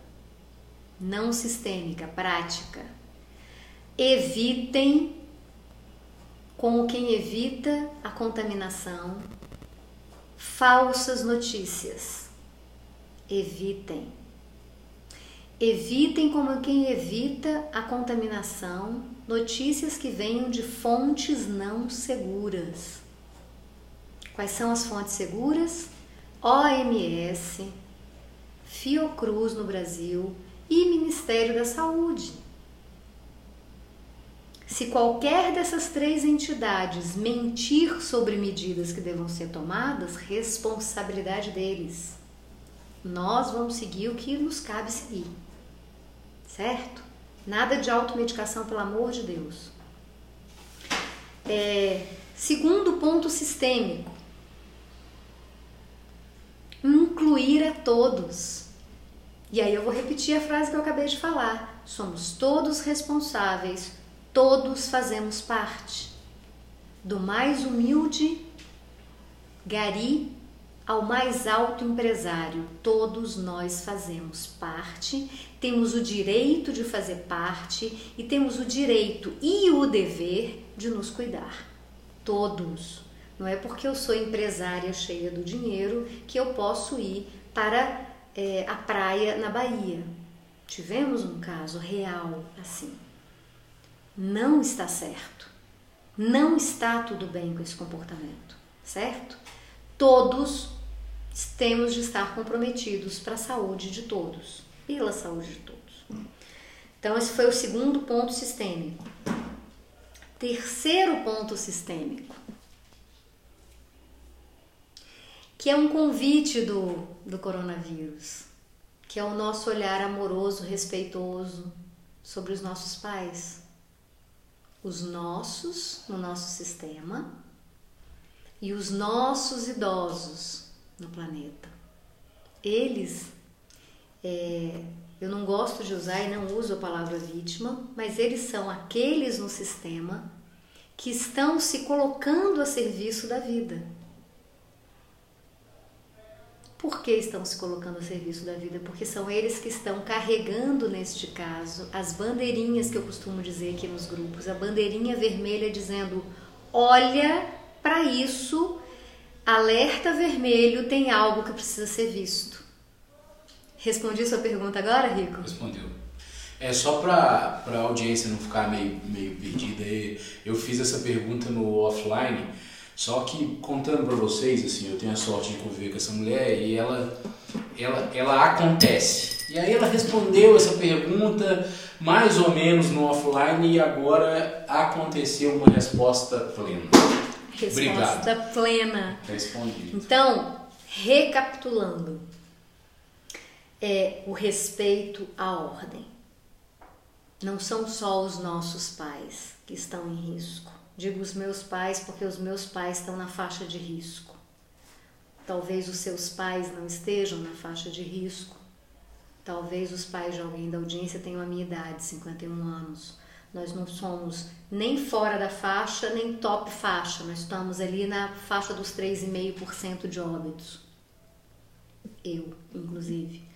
não sistêmica, prática. Evitem, como quem evita a contaminação, falsas notícias. Evitem. Evitem, como quem evita a contaminação, notícias que venham de fontes não seguras. Quais são as fontes seguras? OMS, Fiocruz no Brasil e Ministério da Saúde. Se qualquer dessas três entidades mentir sobre medidas que devam ser tomadas, responsabilidade deles. Nós vamos seguir o que nos cabe seguir. Certo? Nada de automedicação, pelo amor de Deus. É, segundo ponto sistêmico: incluir a todos. E aí eu vou repetir a frase que eu acabei de falar. Somos todos responsáveis Todos fazemos parte, do mais humilde gari ao mais alto empresário, todos nós fazemos parte, temos o direito de fazer parte e temos o direito e o dever de nos cuidar. Todos. Não é porque eu sou empresária cheia do dinheiro que eu posso ir para é, a praia na Bahia. Tivemos um caso real assim. Não está certo. Não está tudo bem com esse comportamento, certo? Todos temos de estar comprometidos para a saúde de todos, pela saúde de todos. Então, esse foi o segundo ponto sistêmico. Terceiro ponto sistêmico, que é um convite do, do coronavírus, que é o nosso olhar amoroso, respeitoso sobre os nossos pais. Os nossos no nosso sistema e os nossos idosos no planeta. Eles, é, eu não gosto de usar e não uso a palavra vítima, mas eles são aqueles no sistema que estão se colocando a serviço da vida. Por que estão se colocando a serviço da vida? Porque são eles que estão carregando, neste caso, as bandeirinhas que eu costumo dizer aqui nos grupos, a bandeirinha vermelha dizendo: olha para isso Alerta vermelho tem algo que precisa ser visto. Respondi sua pergunta agora, Rico? Respondeu. É só para a audiência não ficar meio, meio perdida, eu fiz essa pergunta no offline, só que contando para vocês, assim, eu tenho a sorte de conviver com essa mulher e ela, ela, ela acontece. E aí ela respondeu essa pergunta mais ou menos no offline e agora aconteceu uma resposta plena. Resposta Obrigado. plena. Respondido. Então, recapitulando, é o respeito à ordem. Não são só os nossos pais que estão em risco. Digo os meus pais porque os meus pais estão na faixa de risco. Talvez os seus pais não estejam na faixa de risco. Talvez os pais de alguém da audiência tenham a minha idade, 51 anos. Nós não somos nem fora da faixa, nem top faixa. Nós estamos ali na faixa dos 3,5% de óbitos. Eu, inclusive.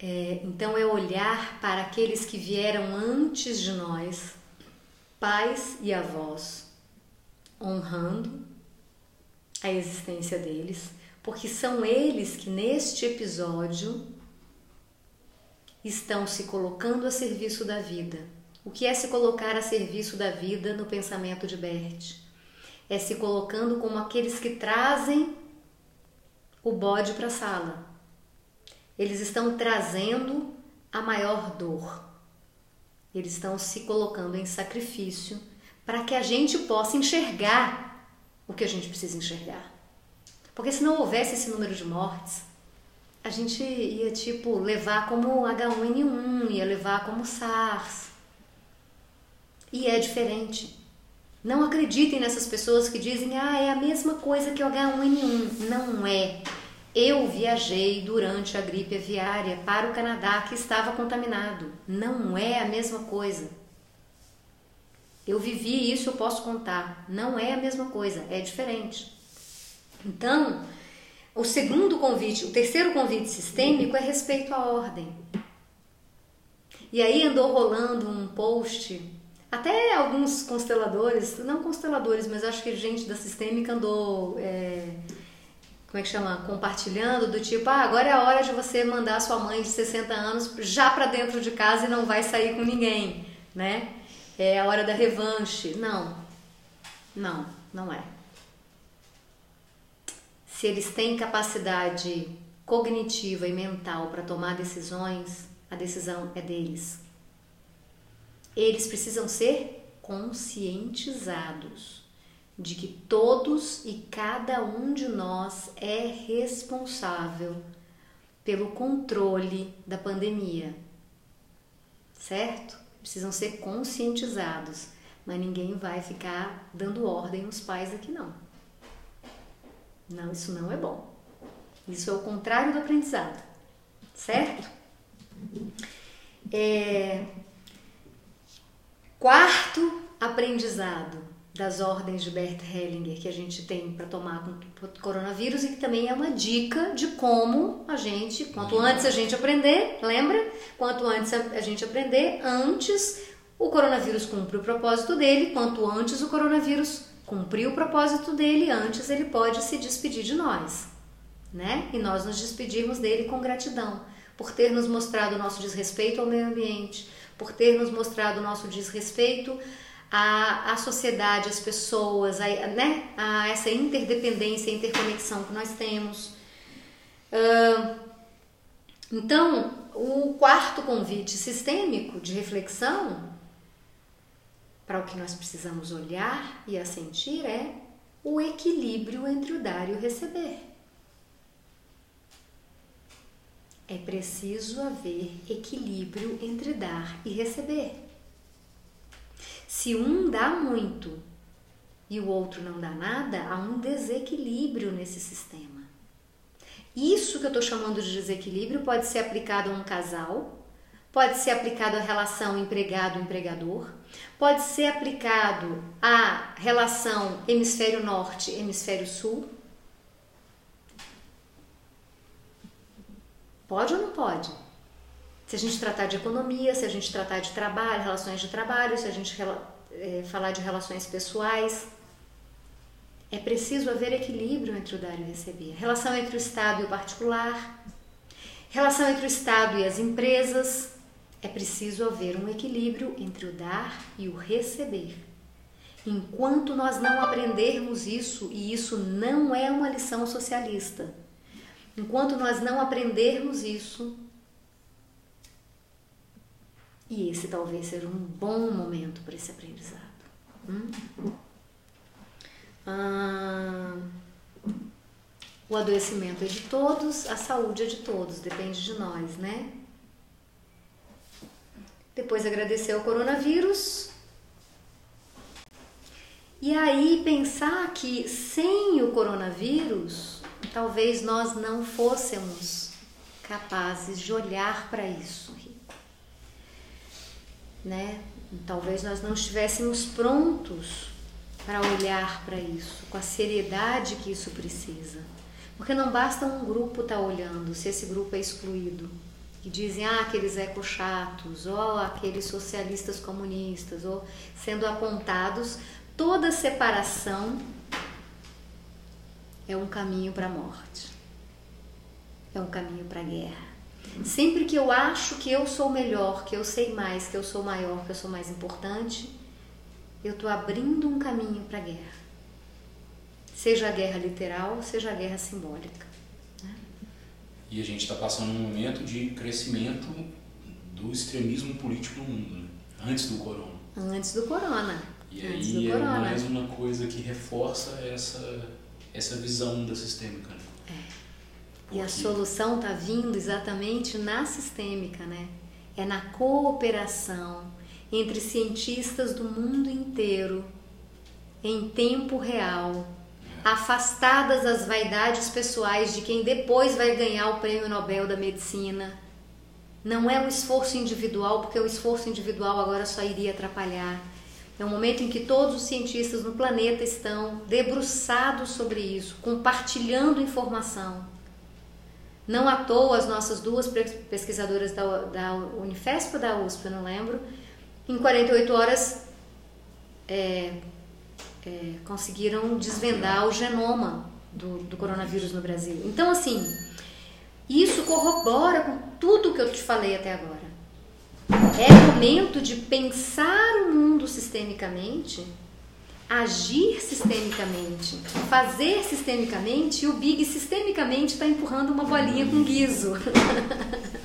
É, então, é olhar para aqueles que vieram antes de nós, pais e avós, honrando a existência deles, porque são eles que neste episódio estão se colocando a serviço da vida o que é se colocar a serviço da vida no pensamento de Bert? É se colocando como aqueles que trazem o bode para a sala. Eles estão trazendo a maior dor. Eles estão se colocando em sacrifício para que a gente possa enxergar o que a gente precisa enxergar. Porque se não houvesse esse número de mortes, a gente ia tipo levar como H1N1, ia levar como SARS, e é diferente. Não acreditem nessas pessoas que dizem, ah, é a mesma coisa que o H1N1. Não é. Eu viajei durante a gripe aviária para o Canadá que estava contaminado. Não é a mesma coisa. Eu vivi isso, eu posso contar. Não é a mesma coisa, é diferente. Então, o segundo convite, o terceiro convite sistêmico é respeito à ordem. E aí andou rolando um post até alguns consteladores, não consteladores, mas acho que gente da sistêmica andou, é, como é que chama? Compartilhando, do tipo, ah, agora é a hora de você mandar sua mãe de 60 anos já para dentro de casa e não vai sair com ninguém, né? É a hora da revanche. Não, não, não é. Se eles têm capacidade cognitiva e mental para tomar decisões, a decisão é deles eles precisam ser conscientizados de que todos e cada um de nós é responsável pelo controle da pandemia. Certo? Precisam ser conscientizados, mas ninguém vai ficar dando ordem aos pais aqui não. Não, isso não é bom. Isso é o contrário do aprendizado. Certo? É, Quarto aprendizado das ordens de Bert Hellinger que a gente tem para tomar com o coronavírus e que também é uma dica de como a gente, quanto antes a gente aprender, lembra? Quanto antes a gente aprender, antes o coronavírus cumpre o propósito dele, quanto antes o coronavírus cumprir o propósito dele, antes ele pode se despedir de nós, né? E nós nos despedirmos dele com gratidão por ter nos mostrado o nosso desrespeito ao meio ambiente, por ter nos mostrado o nosso desrespeito à, à sociedade, às pessoas, a, né? a essa interdependência, interconexão que nós temos. Uh, então, o quarto convite sistêmico de reflexão para o que nós precisamos olhar e assentir é o equilíbrio entre o dar e o receber. É preciso haver equilíbrio entre dar e receber. Se um dá muito e o outro não dá nada, há um desequilíbrio nesse sistema. Isso que eu estou chamando de desequilíbrio pode ser aplicado a um casal, pode ser aplicado à relação empregado-empregador, pode ser aplicado à relação hemisfério norte, hemisfério sul, Pode ou não pode? Se a gente tratar de economia, se a gente tratar de trabalho, relações de trabalho, se a gente é, falar de relações pessoais, é preciso haver equilíbrio entre o dar e o receber. Relação entre o Estado e o particular, relação entre o Estado e as empresas. É preciso haver um equilíbrio entre o dar e o receber. Enquanto nós não aprendermos isso, e isso não é uma lição socialista, Enquanto nós não aprendermos isso, e esse talvez seja um bom momento para esse aprendizado. Hum? Ah, o adoecimento é de todos, a saúde é de todos, depende de nós, né? Depois agradecer ao coronavírus. E aí pensar que sem o coronavírus talvez nós não fôssemos capazes de olhar para isso. Né? Talvez nós não estivéssemos prontos para olhar para isso com a seriedade que isso precisa. Porque não basta um grupo estar tá olhando, se esse grupo é excluído. E dizem, ah, aqueles ecochatos, ou aqueles socialistas comunistas, ou sendo apontados, toda separação é um caminho para a morte, é um caminho para a guerra. Sempre que eu acho que eu sou melhor, que eu sei mais, que eu sou maior, que eu sou mais importante, eu estou abrindo um caminho para a guerra. Seja a guerra literal, seja a guerra simbólica. Né? E a gente está passando um momento de crescimento do extremismo político no mundo, né? antes do corona. Antes do corona. E aí é mais uma coisa que reforça essa essa visão da sistêmica. Né? É. E a solução está vindo exatamente na sistêmica, né? É na cooperação entre cientistas do mundo inteiro, em tempo real, afastadas as vaidades pessoais de quem depois vai ganhar o prêmio Nobel da Medicina. Não é um esforço individual, porque o esforço individual agora só iria atrapalhar é um momento em que todos os cientistas no planeta estão debruçados sobre isso, compartilhando informação. Não à toa, as nossas duas pesquisadoras da, da Unifesp ou da USP, não lembro, em 48 horas é, é, conseguiram desvendar o genoma do, do coronavírus no Brasil. Então, assim, isso corrobora com tudo que eu te falei até agora. É momento de pensar o mundo sistemicamente, agir sistemicamente, fazer sistemicamente e o Big sistemicamente está empurrando uma bolinha com guiso.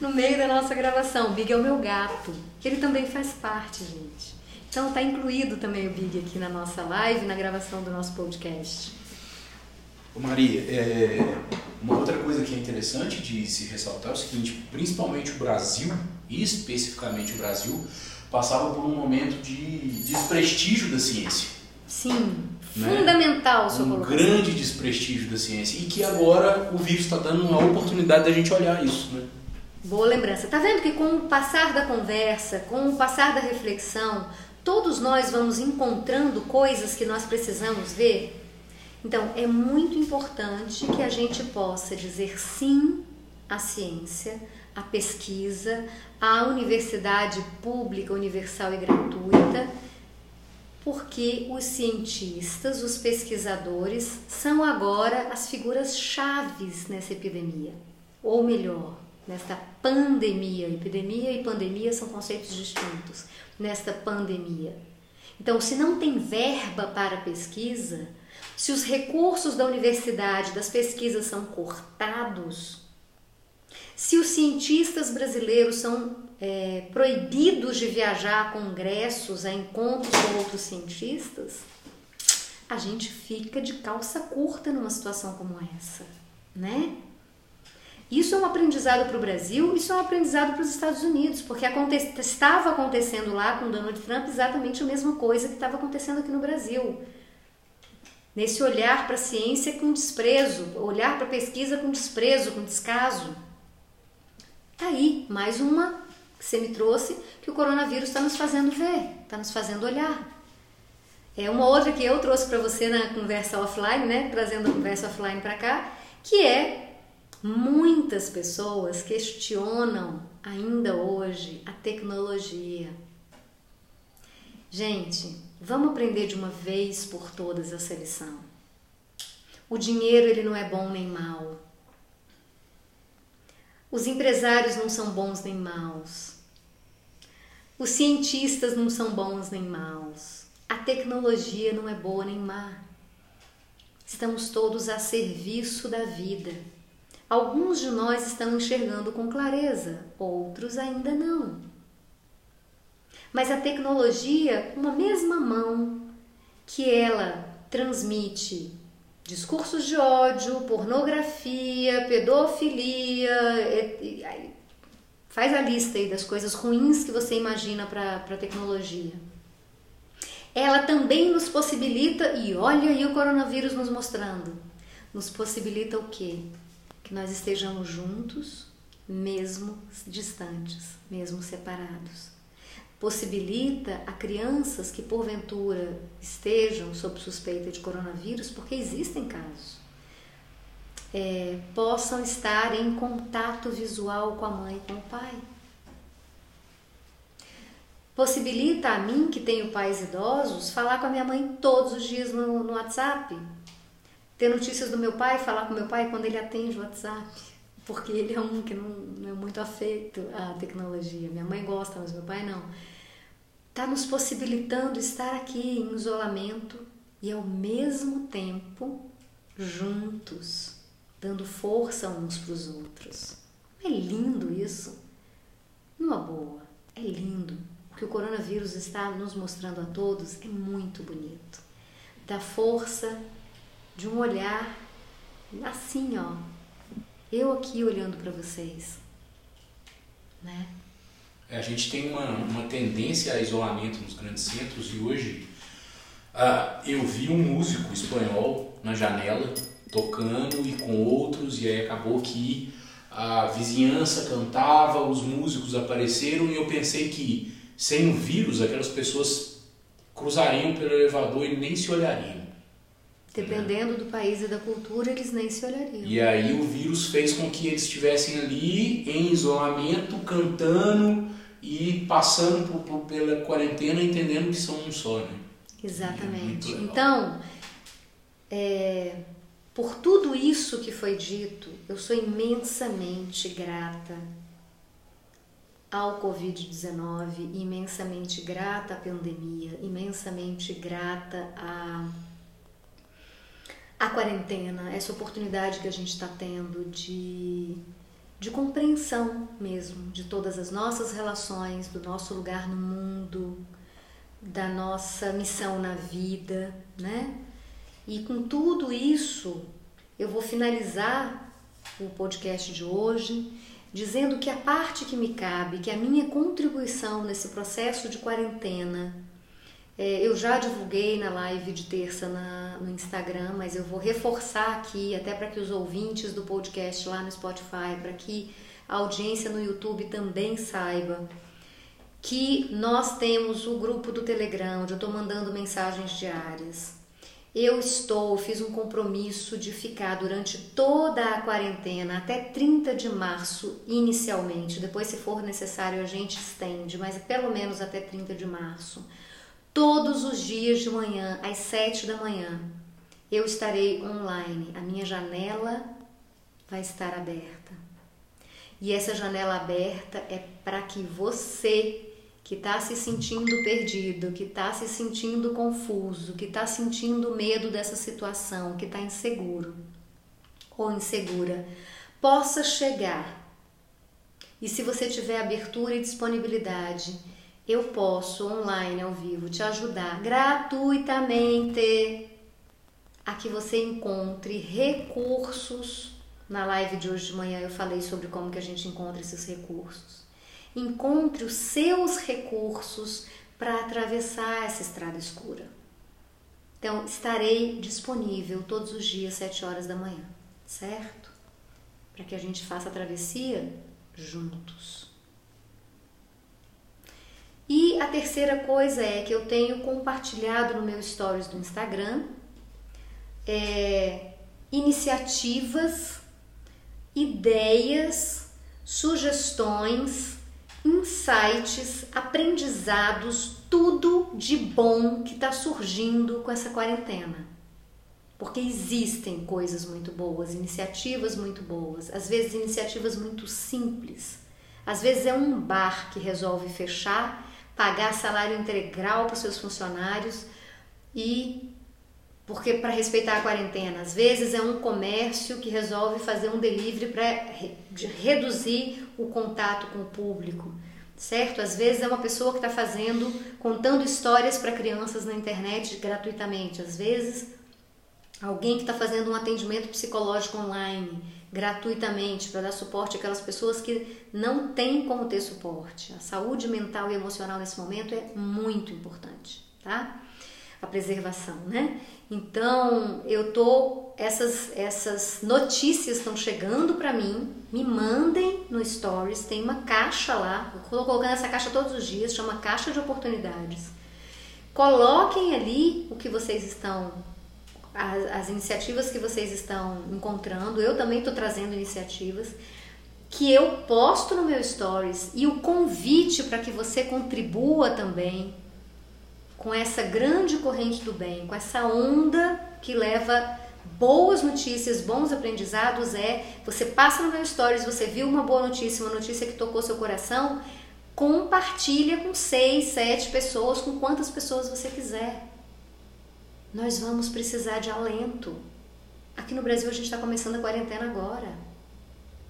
no meio da nossa gravação. O Big é o meu gato. Ele também faz parte, gente. Então está incluído também o Big aqui na nossa live, na gravação do nosso podcast. Maria, é, uma outra coisa que é interessante de se ressaltar é o seguinte, principalmente o Brasil, e especificamente o Brasil, passava por um momento de desprestígio da ciência. Sim, né? fundamental sua Um colocação. grande desprestígio da ciência e que agora o vírus está dando uma oportunidade da gente olhar isso, né? Boa lembrança. Tá vendo que com o passar da conversa, com o passar da reflexão, todos nós vamos encontrando coisas que nós precisamos ver. Então, é muito importante que a gente possa dizer sim à ciência, à pesquisa, à universidade pública, universal e gratuita, porque os cientistas, os pesquisadores, são agora as figuras chaves nessa epidemia. Ou melhor, nesta pandemia. Epidemia e pandemia são conceitos distintos. Nesta pandemia. Então, se não tem verba para pesquisa, se os recursos da universidade, das pesquisas são cortados, se os cientistas brasileiros são é, proibidos de viajar a congressos, a encontros com outros cientistas, a gente fica de calça curta numa situação como essa, né? Isso é um aprendizado para o Brasil, isso é um aprendizado para os Estados Unidos, porque aconte estava acontecendo lá com Donald Trump exatamente a mesma coisa que estava acontecendo aqui no Brasil. Nesse olhar para a ciência com desprezo, olhar para a pesquisa com desprezo, com descaso. Tá aí, mais uma que você me trouxe, que o coronavírus está nos fazendo ver, está nos fazendo olhar. É uma outra que eu trouxe para você na conversa offline, né? Trazendo a conversa offline para cá, que é Muitas pessoas questionam ainda hoje a tecnologia. Gente, vamos aprender de uma vez por todas essa lição. O dinheiro ele não é bom nem mal. Os empresários não são bons nem maus. Os cientistas não são bons nem maus. A tecnologia não é boa nem má. Estamos todos a serviço da vida. Alguns de nós estão enxergando com clareza, outros ainda não. Mas a tecnologia, uma mesma mão que ela transmite discursos de ódio, pornografia, pedofilia, faz a lista aí das coisas ruins que você imagina para a tecnologia. Ela também nos possibilita, e olha aí o coronavírus nos mostrando, nos possibilita o quê? que nós estejamos juntos, mesmo distantes, mesmo separados. Possibilita a crianças que porventura estejam sob suspeita de coronavírus, porque existem casos, é, possam estar em contato visual com a mãe e com o pai. Possibilita a mim, que tenho pais idosos, falar com a minha mãe todos os dias no, no WhatsApp, ter notícias do meu pai, falar com meu pai quando ele atende o WhatsApp, porque ele é um que não, não é muito afeito à tecnologia. Minha mãe gosta, mas meu pai não. Está nos possibilitando estar aqui em isolamento e ao mesmo tempo juntos, dando força uns para os outros. É lindo isso. Numa boa, é lindo. O que o coronavírus está nos mostrando a todos é muito bonito. Dá força de um olhar assim, ó. Eu aqui olhando para vocês, né? É, a gente tem uma, uma tendência a isolamento nos grandes centros e hoje uh, eu vi um músico espanhol na janela tocando e com outros e aí acabou que a vizinhança cantava, os músicos apareceram e eu pensei que sem o vírus aquelas pessoas cruzariam pelo elevador e nem se olhariam. Dependendo do país e da cultura, eles nem se olhariam. E aí o vírus fez com que eles estivessem ali em isolamento, cantando e passando por, por, pela quarentena, entendendo que são um só, né? Exatamente. É então, é, por tudo isso que foi dito, eu sou imensamente grata ao Covid-19, imensamente grata à pandemia, imensamente grata a a quarentena, essa oportunidade que a gente está tendo de, de compreensão mesmo de todas as nossas relações, do nosso lugar no mundo, da nossa missão na vida, né? E com tudo isso, eu vou finalizar o podcast de hoje dizendo que a parte que me cabe, que a minha contribuição nesse processo de quarentena, é, eu já divulguei na live de terça na, no Instagram, mas eu vou reforçar aqui, até para que os ouvintes do podcast lá no Spotify, para que a audiência no YouTube também saiba. que nós temos o grupo do Telegram, onde eu estou mandando mensagens diárias. Eu estou, fiz um compromisso de ficar durante toda a quarentena, até 30 de março, inicialmente. Depois, se for necessário, a gente estende, mas pelo menos até 30 de março. Todos os dias de manhã, às 7 da manhã, eu estarei online. A minha janela vai estar aberta. E essa janela aberta é para que você que está se sentindo perdido, que está se sentindo confuso, que está sentindo medo dessa situação, que está inseguro ou insegura, possa chegar. E se você tiver abertura e disponibilidade, eu posso online ao vivo te ajudar gratuitamente a que você encontre recursos. Na live de hoje de manhã eu falei sobre como que a gente encontra esses recursos Encontre os seus recursos para atravessar essa estrada escura. Então, estarei disponível todos os dias, 7 horas da manhã, certo? Para que a gente faça a travessia juntos. E a terceira coisa é que eu tenho compartilhado no meu stories do Instagram é, iniciativas, ideias, sugestões insights, aprendizados, tudo de bom que está surgindo com essa quarentena. Porque existem coisas muito boas, iniciativas muito boas, às vezes iniciativas muito simples. Às vezes é um bar que resolve fechar, pagar salário integral para os seus funcionários e porque para respeitar a quarentena, às vezes é um comércio que resolve fazer um delivery para reduzir o contato com o público, certo? Às vezes é uma pessoa que está fazendo, contando histórias para crianças na internet gratuitamente, às vezes alguém que está fazendo um atendimento psicológico online gratuitamente para dar suporte àquelas pessoas que não têm como ter suporte. A saúde mental e emocional nesse momento é muito importante, tá? A preservação, né? Então, eu tô essas essas notícias estão chegando para mim, me mandem no stories, tem uma caixa lá, eu tô colocando essa caixa todos os dias, chama caixa de oportunidades. Coloquem ali o que vocês estão as, as iniciativas que vocês estão encontrando. Eu também estou trazendo iniciativas que eu posto no meu stories e o convite para que você contribua também com essa grande corrente do bem, com essa onda que leva boas notícias, bons aprendizados é você passa no meu stories, você viu uma boa notícia, uma notícia que tocou seu coração, compartilha com seis, sete pessoas, com quantas pessoas você quiser. Nós vamos precisar de alento. Aqui no Brasil a gente está começando a quarentena agora.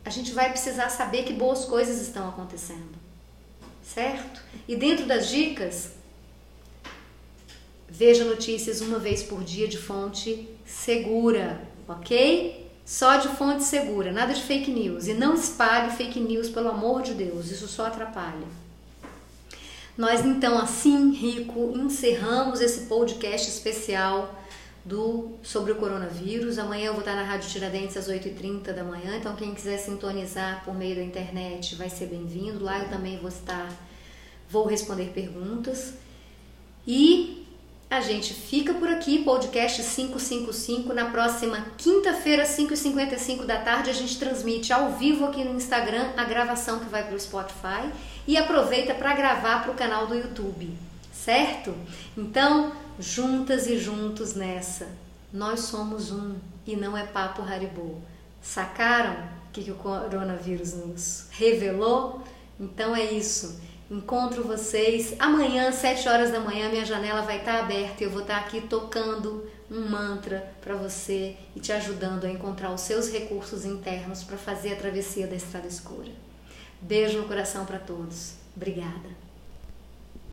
A gente vai precisar saber que boas coisas estão acontecendo, certo? E dentro das dicas, Veja notícias uma vez por dia de fonte segura, ok? Só de fonte segura, nada de fake news. E não espalhe fake news, pelo amor de Deus, isso só atrapalha. Nós então, assim, Rico, encerramos esse podcast especial do sobre o coronavírus. Amanhã eu vou estar na Rádio Tiradentes às 8h30 da manhã, então quem quiser sintonizar por meio da internet vai ser bem-vindo. Lá eu também vou estar, vou responder perguntas. E a gente fica por aqui, podcast 555. Na próxima quinta-feira, 5h55 da tarde, a gente transmite ao vivo aqui no Instagram a gravação que vai para o Spotify e aproveita para gravar para o canal do YouTube, certo? Então, juntas e juntos nessa, nós somos um e não é papo Haribo. Sacaram o que, que o coronavírus nos revelou? Então é isso. Encontro vocês amanhã, 7 horas da manhã, minha janela vai estar aberta e eu vou estar aqui tocando um mantra para você e te ajudando a encontrar os seus recursos internos para fazer a travessia da estrada escura. Beijo no coração para todos. Obrigada.